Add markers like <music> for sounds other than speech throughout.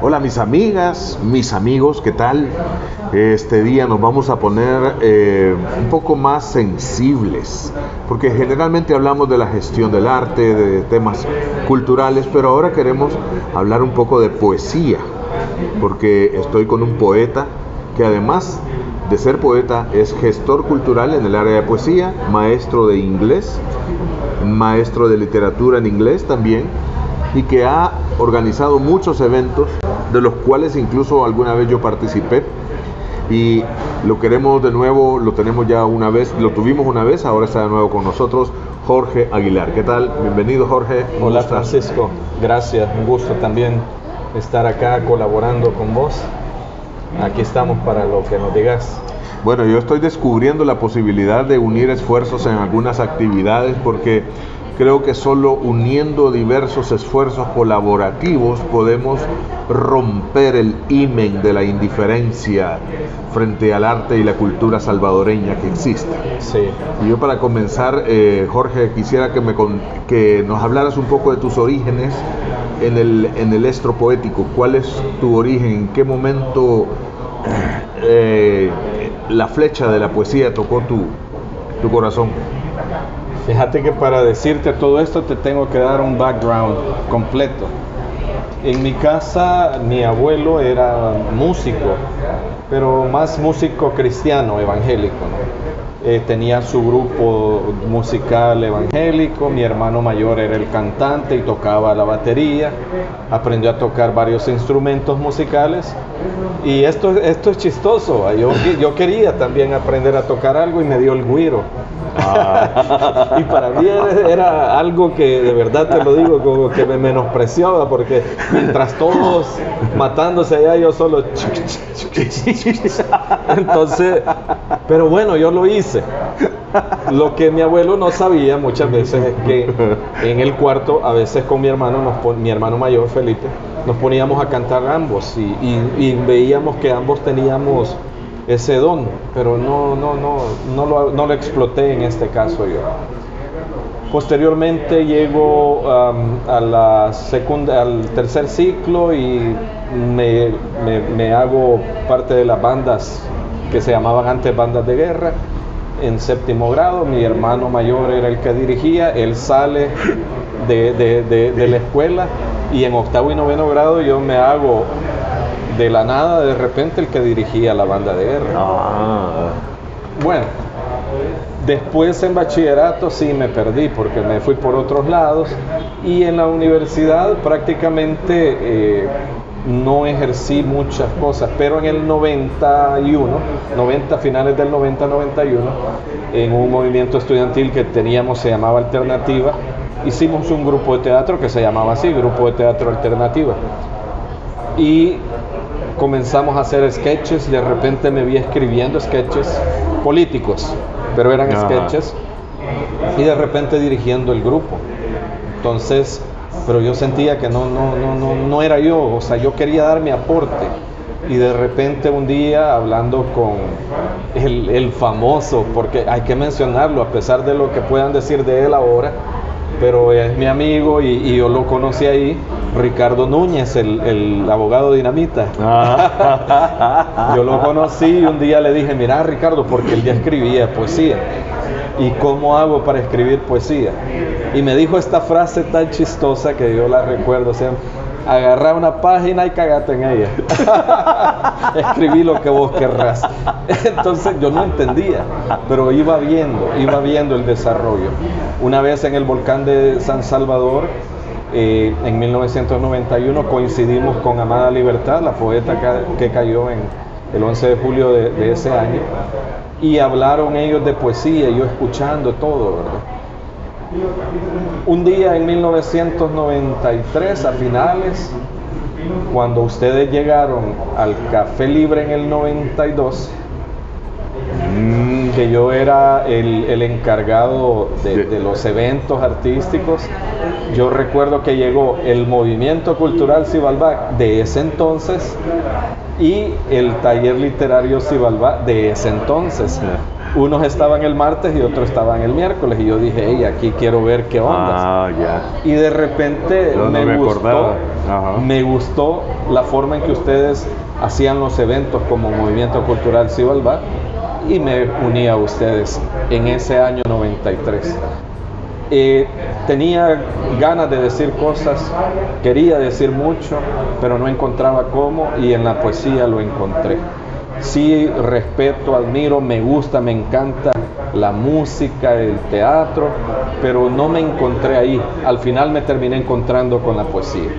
Hola mis amigas, mis amigos, ¿qué tal? Este día nos vamos a poner eh, un poco más sensibles, porque generalmente hablamos de la gestión del arte, de temas culturales, pero ahora queremos hablar un poco de poesía, porque estoy con un poeta que además de ser poeta es gestor cultural en el área de poesía, maestro de inglés, maestro de literatura en inglés también, y que ha organizado muchos eventos de los cuales incluso alguna vez yo participé y lo queremos de nuevo, lo tenemos ya una vez, lo tuvimos una vez, ahora está de nuevo con nosotros Jorge Aguilar. ¿Qué tal? Bienvenido Jorge. Hola Francisco, gracias, un gusto también estar acá colaborando con vos. Aquí estamos para lo que nos digas. Bueno, yo estoy descubriendo la posibilidad de unir esfuerzos en algunas actividades porque Creo que solo uniendo diversos esfuerzos colaborativos podemos romper el imen de la indiferencia frente al arte y la cultura salvadoreña que existe. Sí. Y yo para comenzar, eh, Jorge, quisiera que, me que nos hablaras un poco de tus orígenes en el, en el estro poético. ¿Cuál es tu origen? ¿En qué momento eh, la flecha de la poesía tocó tu, tu corazón? Fíjate que para decirte todo esto te tengo que dar un background completo. En mi casa mi abuelo era músico, pero más músico cristiano, evangélico. Eh, tenía su grupo musical evangélico, mi hermano mayor era el cantante y tocaba la batería, aprendió a tocar varios instrumentos musicales y esto, esto es chistoso, yo, yo quería también aprender a tocar algo y me dio el guiro. Ah. <laughs> y para mí era, algo que de verdad te lo digo, como que me menospreciaba, porque mientras todos matándose allá, yo solo. <laughs> <laughs> Entonces, pero bueno, yo lo hice. Lo que mi abuelo no sabía muchas veces es que en el cuarto, a veces con mi hermano, nos mi hermano mayor Felipe, nos poníamos a cantar ambos y veíamos que ambos teníamos ese don, pero no, no, no, no, lo, no lo exploté en este caso yo. Posteriormente llego segunda, al tercer ciclo y me, me, hago parte de las bandas que se llamaban antes bandas de guerra. En séptimo grado, mi hermano mayor era el que dirigía, él sale de, de, de la escuela y en octavo y noveno grado yo me hago de la nada, de repente, el que dirigía la banda de guerra. Ah. Bueno, después en bachillerato sí me perdí porque me fui por otros lados y en la universidad prácticamente eh, no ejercí muchas cosas, pero en el 91, 90, finales del 90-91, en un movimiento estudiantil que teníamos, se llamaba Alternativa, hicimos un grupo de teatro que se llamaba así, Grupo de Teatro Alternativa. Y comenzamos a hacer sketches, de repente me vi escribiendo sketches políticos, pero eran sketches, y de repente dirigiendo el grupo. Entonces, pero yo sentía que no, no, no, no, no era yo, o sea, yo quería dar mi aporte. Y de repente un día hablando con el, el famoso, porque hay que mencionarlo, a pesar de lo que puedan decir de él ahora, pero es mi amigo y, yo lo conocí ahí, Ricardo Núñez, el, abogado dinamita. Ah. <laughs> yo lo conocí y un día le dije, mira Ricardo, porque él ya escribía poesía. ¿Y cómo hago para escribir poesía? Y me dijo esta frase tan chistosa que yo la recuerdo siempre agarrar una página y cagate en ella. <laughs> Escribí lo que vos querrás. Entonces yo no entendía, pero iba viendo, iba viendo el desarrollo. Una vez en el volcán de San Salvador, eh, en 1991 coincidimos con Amada Libertad, la poeta que, cayó en el 11 de julio de, de ese año, y hablaron ellos de poesía, yo escuchando todo, ¿verdad? Un día en 1993, a finales, cuando ustedes llegaron al Café Libre en el 92, mm, que yo era el, encargado de, los eventos artísticos, yo recuerdo que llegó el movimiento cultural Cibalbac de ese entonces y el taller literario Cibalbac de ese entonces Unos estaban el martes y otros estaban el miércoles. Y yo dije, hey, aquí quiero ver qué onda. Ah, ya. Y de repente no me, me gustó, me gustó la forma en que ustedes hacían los eventos como Movimiento Cultural Cibalba y me uní a ustedes en ese año 93. Tenía ganas de decir cosas, quería decir mucho, pero no encontraba cómo y en la poesía lo encontré. Sí, respeto, admiro, me gusta, me encanta la música, el teatro, pero no me encontré ahí. Al final me terminé encontrando con la poesía.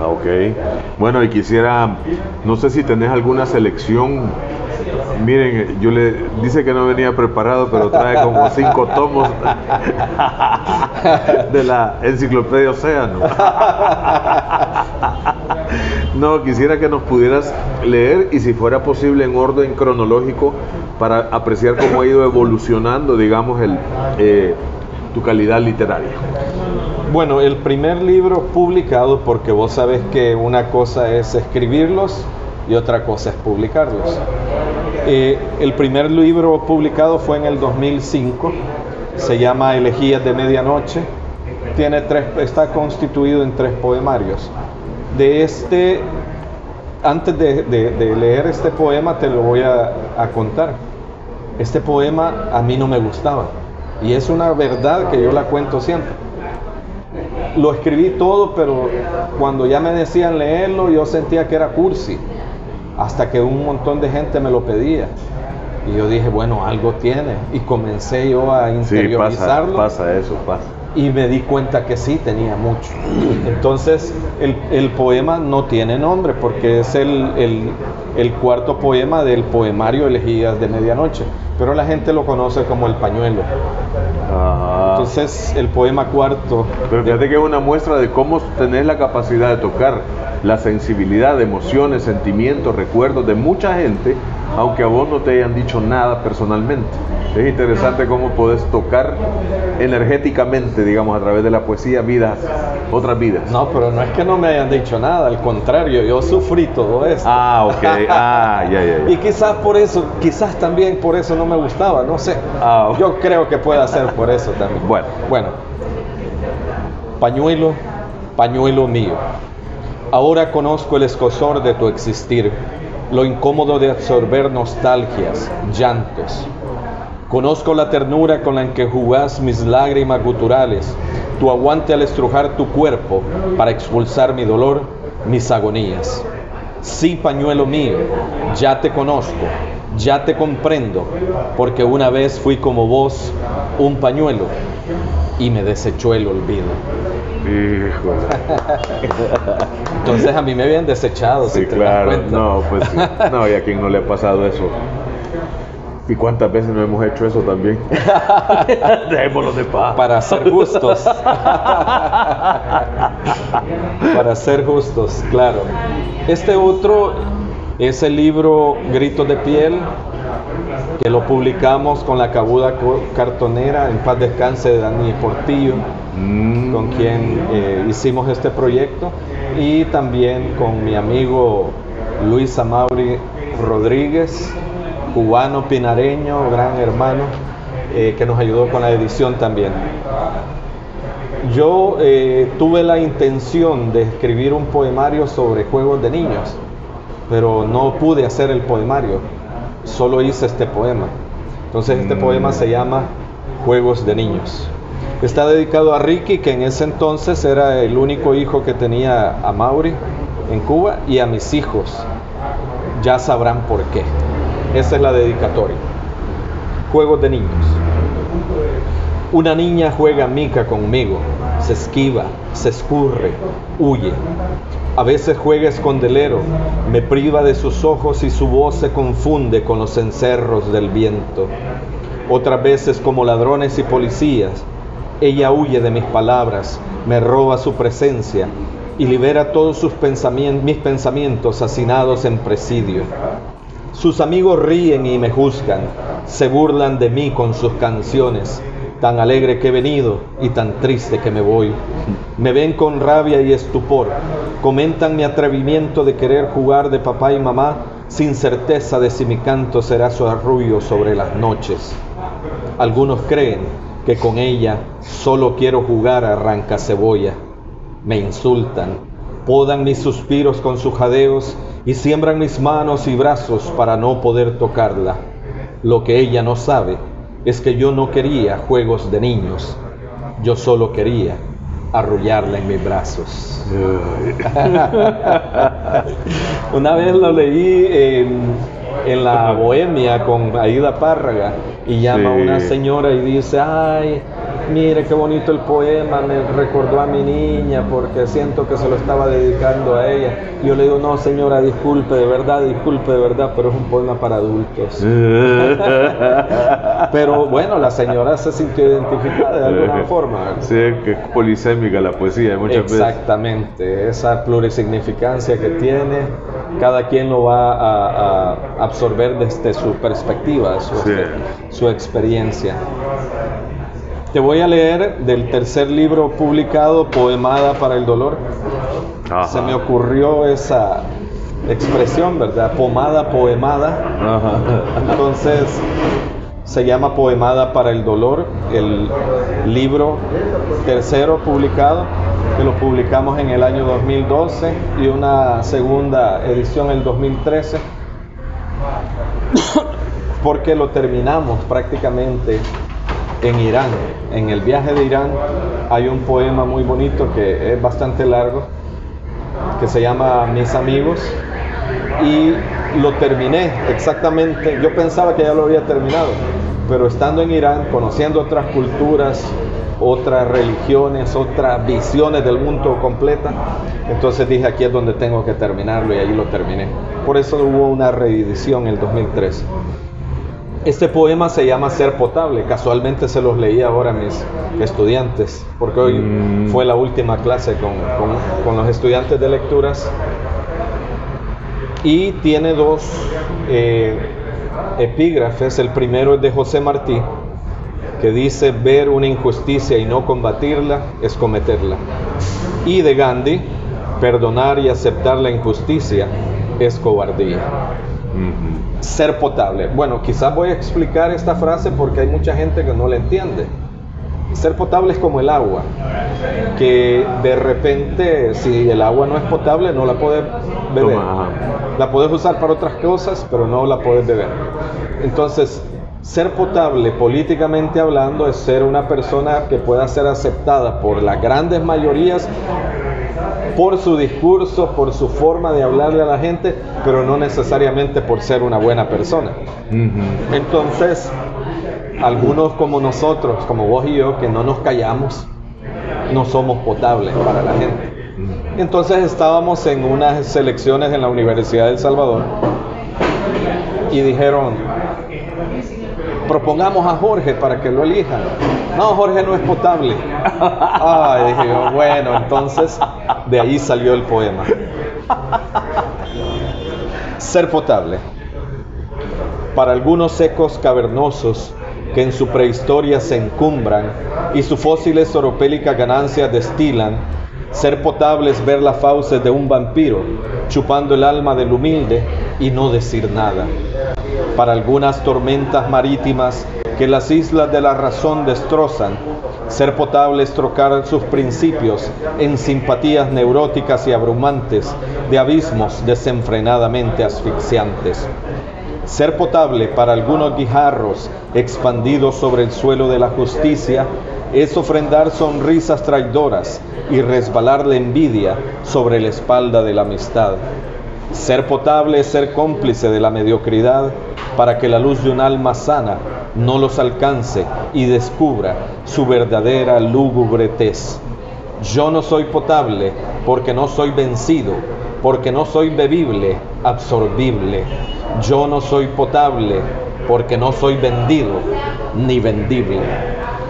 Ah, Ok. Bueno, y quisiera, no sé si tenés alguna selección. Miren, yo le dice que no venía preparado, pero trae como cinco tomos de la enciclopedia Océano. No, quisiera que nos pudieras leer y si fuera posible en orden cronológico para apreciar cómo ha ido evolucionando, digamos, el, eh, tu calidad literaria. Bueno, el primer libro publicado, porque vos sabés que una cosa es escribirlos y otra cosa es publicarlos. Eh, el primer libro publicado fue en el 2005, se llama Elegías de Medianoche, tiene tres, está constituido en tres poemarios. De este, antes de, leer este poema te lo voy a contar. Este poema a mí no me gustaba y es una verdad que yo la cuento siempre lo escribí todo, pero cuando ya me decían leerlo, yo sentía que era cursi, hasta que un montón de gente me lo pedía. Y yo dije, bueno, algo tiene. Y comencé yo a Sí, pasa, interiorizarlo pasa eso, pasa. y me di cuenta que sí tenía mucho. Entonces, el, el poema no tiene nombre porque es el, el- el cuarto poema del poemario Elegías de Medianoche, pero la gente lo conoce como el pañuelo. Ajá. Entonces, el poema cuarto Pero fíjate que es una muestra de cómo tenés la capacidad de tocar la sensibilidad de emociones, sentimientos, recuerdos de mucha gente, aunque a vos no te hayan dicho nada personalmente. Es interesante cómo podés tocar energéticamente, digamos, a través de la poesía, vidas, otras vidas. No, pero no es que no me hayan dicho nada, al contrario, yo sufrí todo esto. Ah, ok. <laughs> Ah, ya, ya, Y ya. quizás por eso, quizás también por eso no me gustaba, no sé. Ah, ok. Yo creo que puede ser por eso también. Bueno. Bueno. Pañuelo, pañuelo mío. Ahora conozco el escosor de tu existir, lo incómodo de absorber nostalgias, llantos. Conozco la ternura con la que jugás mis lágrimas guturales, tu aguante al estrujar tu cuerpo para expulsar mi dolor, mis agonías. Sí, pañuelo mío, ya te conozco, ya te comprendo, porque una vez fui como vos, un pañuelo, y me desechó el olvido. <laughs> Entonces a mí me habían desechado, Sí, si te das claro. cuenta. No, pues sí. No, y a quien no le ha pasado eso. ¿Y cuántas veces no hemos hecho eso también? <laughs> Dejémoslo de paz. Para ser justos. Para ser justos, claro. Este otro es el libro Gritos de Piel, que lo publicamos con la cabuda cartonera, en paz descanse de Dani Portillo, Mm. con quien eh, hicimos este proyecto, y también con mi amigo Luis Amauri Rodríguez, cubano pinareño, gran hermano, eh, que nos ayudó con la edición también. Yo eh, tuve la intención de escribir un poemario sobre juegos de niños, pero no pude hacer el poemario, solo hice este poema. Entonces este Mm. poema se llama Juegos de Niños. Está dedicado a Ricky, que en ese entonces era el único hijo que tenía a Mauri en Cuba, y a mis hijos. Ya sabrán por qué. Esa es la dedicatoria. Juegos de niños. Una niña juega mica conmigo, se esquiva, se escurre, huye. A veces juega escondelero, me priva de sus ojos y su voz se confunde con los encerros del viento. Otras veces como ladrones y policías, ella huye de mis palabras, me roba su presencia y libera todos sus mis pensamientos hacinados en presidio. Sus amigos ríen y me juzgan, se burlan de mí con sus canciones, tan alegre que he venido y tan triste que me voy. Me ven con rabia y estupor, comentan mi atrevimiento de querer jugar de papá y mamá sin certeza de si mi canto será su arrullo sobre las noches. Algunos creen que con ella solo quiero jugar a arranca cebolla. Me insultan, podan mis suspiros con sus jadeos y siembran mis manos y brazos para no poder tocarla. Lo que ella no sabe es que yo no quería juegos de niños, yo solo quería arrullarla en mis brazos. <laughs> Una vez lo leí en, la Bohemia con Aida Párraga y llama a una señora y dice, ay, mire qué bonito el poema, me recordó a mi niña porque siento que se lo estaba dedicando a ella. Yo le digo, no señora, disculpe, de verdad, disculpe, de verdad, pero es un poema para adultos. <laughs> pero bueno, la señora se sintió identificada de alguna forma. Sí, que es polisémica la poesía muchas veces. Exactamente, esa plurisignificancia que tiene, cada quien lo va a, absorber desde su perspectiva, su, su experiencia. Te voy a leer del tercer libro publicado, Poemada para el Dolor. Se me ocurrió esa expresión, ¿verdad? Pomada, poemada. Entonces, se llama Poemada para el Dolor, el libro tercero publicado, que lo publicamos en el año 2012 y una segunda edición en el 2013, <coughs> porque lo terminamos prácticamente en Irán. En el viaje de Irán hay un poema muy bonito que es bastante largo, que se llama Mis amigos, y lo terminé exactamente, yo pensaba que ya lo había terminado, pero estando en Irán, conociendo otras culturas, otras religiones, otras visiones del mundo completa, entonces dije aquí es donde tengo que terminarlo y ahí lo terminé. Por eso hubo una reedición en el 2013. Este poema se llama Ser Potable. Casualmente se los leí ahora a mis estudiantes, porque hoy mm. fue la última clase con, los estudiantes de lecturas. Y tiene dos eh, epígrafes. El primero es de José Martí, que dice, ver una injusticia y no combatirla es cometerla. Y de Gandhi, perdonar y aceptar la injusticia es cobardía ser potable. Bueno, quizás voy a explicar esta frase porque hay mucha gente que no la entiende. Ser potable es como el agua, que de repente si el agua no es potable no la puedes beber. La puedes usar para otras cosas, pero no la puedes beber. Entonces, ser potable políticamente hablando es ser una persona que pueda ser aceptada por las grandes mayorías por su discurso, por su forma de hablarle a la gente, pero no necesariamente por ser una buena persona. Entonces, algunos como nosotros, como vos y yo, que no nos callamos, no somos potables para la gente. Entonces estábamos en unas elecciones en la Universidad del Salvador y dijeron, propongamos a Jorge para que lo elijan. No, Jorge no es potable. Ay, bueno, entonces de ahí salió el poema. Ser potable. Para algunos ecos cavernosos que en su prehistoria se encumbran y sus fósiles oropélicas ganancias destilan, ser potable es ver las fauces de un vampiro chupando el alma del humilde y no decir nada para algunas tormentas marítimas que las islas de la razón destrozan, ser potable es trocar sus principios en simpatías neuróticas y abrumantes de abismos desenfrenadamente asfixiantes. Ser potable para algunos guijarros expandidos sobre el suelo de la justicia es ofrendar sonrisas traidoras y resbalar la envidia sobre la espalda de la amistad. Ser potable es ser cómplice de la mediocridad para que la luz de un alma sana no los alcance y descubra su verdadera lúgubre tez. Yo no soy potable porque no soy vencido, porque no soy bebible, absorbible. Yo no soy potable porque no soy vendido ni vendible.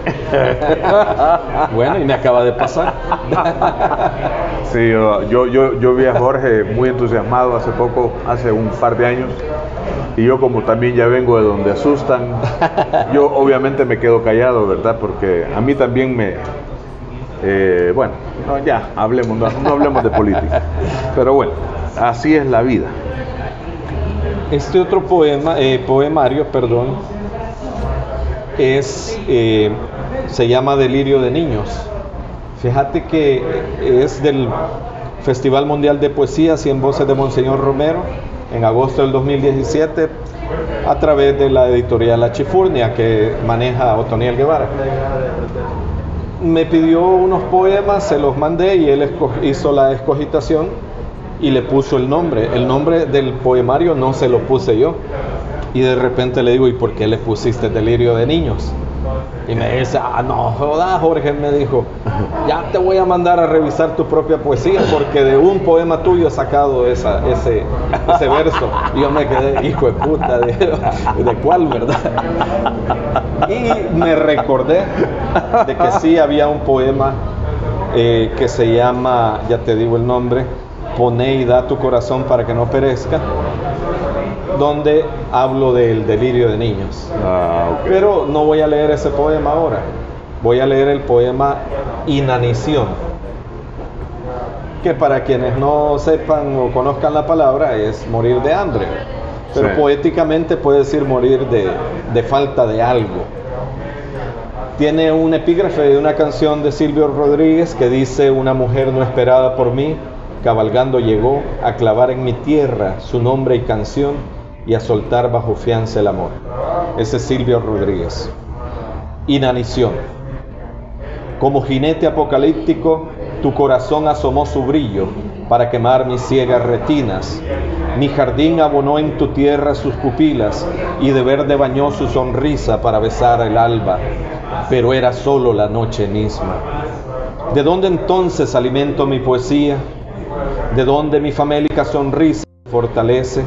<laughs> bueno, y me acaba de pasar. <laughs> sí, yo, yo, yo vi a Jorge muy entusiasmado hace poco, hace un par de años, y yo como también ya vengo de donde asustan, yo obviamente me quedo callado, ¿verdad? Porque a mí también me... Eh, bueno, ya, hablemos, no, hablemos de política. Pero bueno, así es la vida. Este otro poema, eh, poemario, perdón, es, eh, se llama Delirio de Niños. Fíjate que es del Festival Mundial de Poesía, 100 Voces de Monseñor Romero, en agosto del 2017, a través de la editorial La Chifurnia que maneja Otoniel Guevara. Me pidió unos poemas, se los mandé y él hizo la escogitación y le puso el nombre. El nombre del poemario no se lo puse yo. Y de repente le digo, ¿y por qué le pusiste delirio de niños? Y me dice, ah, no, joda, Jorge, me dijo, ya te voy a mandar a revisar tu propia poesía porque de un poema tuyo he sacado ese, ese verso. Y yo me quedé, hijo de puta, ¿de, de cuál, verdad? Y me recordé de que sí había un poema eh, que se llama, ya te digo el nombre, Pone y da tu corazón para que no perezca, donde hablo del delirio de niños. Ah, Pero no voy a leer ese poema ahora, voy a leer el poema Inanición, que para quienes no sepan o conozcan la palabra es morir de hambre, pero poéticamente puede decir morir de, de falta de algo. Tiene un epígrafe de una canción de Silvio Rodríguez que dice, una mujer no esperada por mí, cabalgando llegó a clavar en mi tierra su nombre y canción y a soltar bajo fianza el amor. Ese es Silvio Rodríguez. Inanición. Como jinete apocalíptico, tu corazón asomó su brillo para quemar mis ciegas retinas. Mi jardín abonó en tu tierra sus pupilas y de verde bañó su sonrisa para besar el alba, pero era solo la noche misma. ¿De dónde entonces alimento mi poesía? ¿De dónde mi famélica sonrisa fortalece?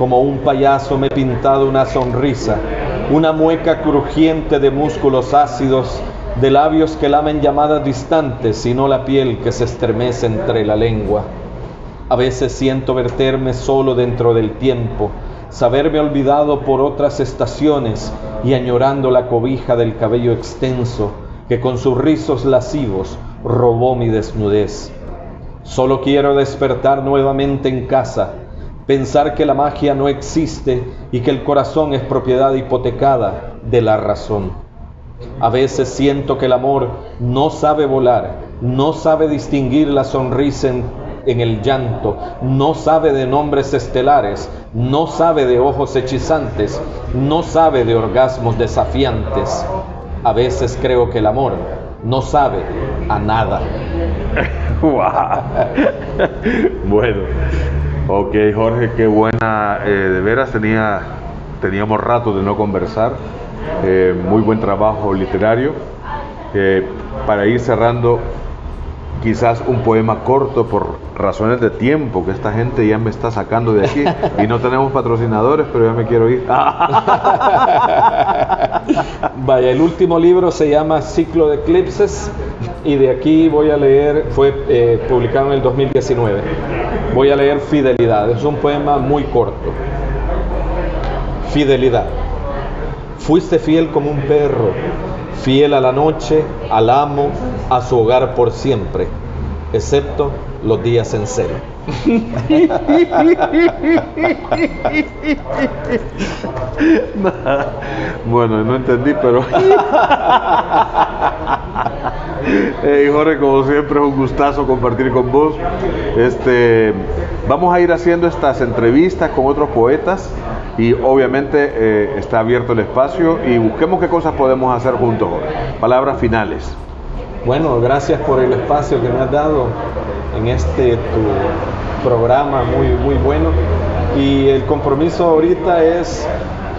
Como un payaso me he pintado una sonrisa, una mueca crujiente de músculos ácidos, de labios que lamen llamadas distantes, sino la piel que se estremece entre la lengua. A veces siento verterme solo dentro del tiempo, saberme olvidado por otras estaciones y añorando la cobija del cabello extenso que con sus rizos lascivos robó mi desnudez. Solo quiero despertar nuevamente en casa, pensar que la magia no existe y que el corazón es propiedad hipotecada de la razón. A veces siento que el amor no sabe volar, no sabe distinguir la sonrisa en, el llanto, no sabe de nombres estelares, no sabe de ojos hechizantes, no sabe de orgasmos desafiantes. A veces creo que el amor no sabe a nada. <laughs> <laughs> bueno, ok Jorge, qué buena, eh, de veras tenía, teníamos rato de no conversar, eh, muy buen trabajo literario. Eh, para ir cerrando, quizás un poema corto por razones de tiempo, que esta gente ya me está sacando de aquí y no tenemos patrocinadores, pero ya me quiero ir. <laughs> Vaya, el último libro se llama Ciclo de Eclipses y de aquí voy a leer, fue eh, publicado en el 2019, voy a leer Fidelidad, es un poema muy corto. Fidelidad. Fuiste fiel como un perro, fiel a la noche, al amo, a su hogar por siempre, excepto los días en cero. <laughs> bueno, no entendí, pero... <laughs> hey, Jorge, como siempre es un gustazo compartir con vos. Este, vamos a ir haciendo estas entrevistas con otros poetas y obviamente eh, está abierto el espacio y busquemos qué cosas podemos hacer juntos. Palabras finales. Bueno, gracias por el espacio que me has dado en este tu programa muy, muy bueno. Y el compromiso ahorita es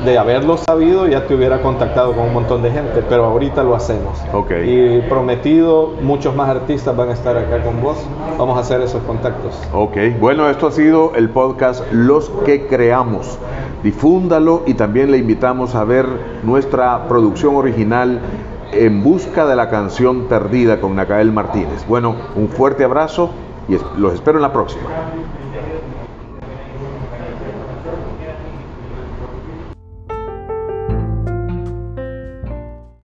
de haberlo sabido, ya te hubiera contactado con un montón de gente, pero ahorita lo hacemos. Okay. Y prometido, muchos más artistas van a estar acá con vos. Vamos a hacer esos contactos. Ok, bueno, esto ha sido el podcast Los que Creamos. Difúndalo y también le invitamos a ver nuestra producción original en busca de la canción perdida con Nacael Martínez. Bueno, un fuerte abrazo y los espero en la próxima.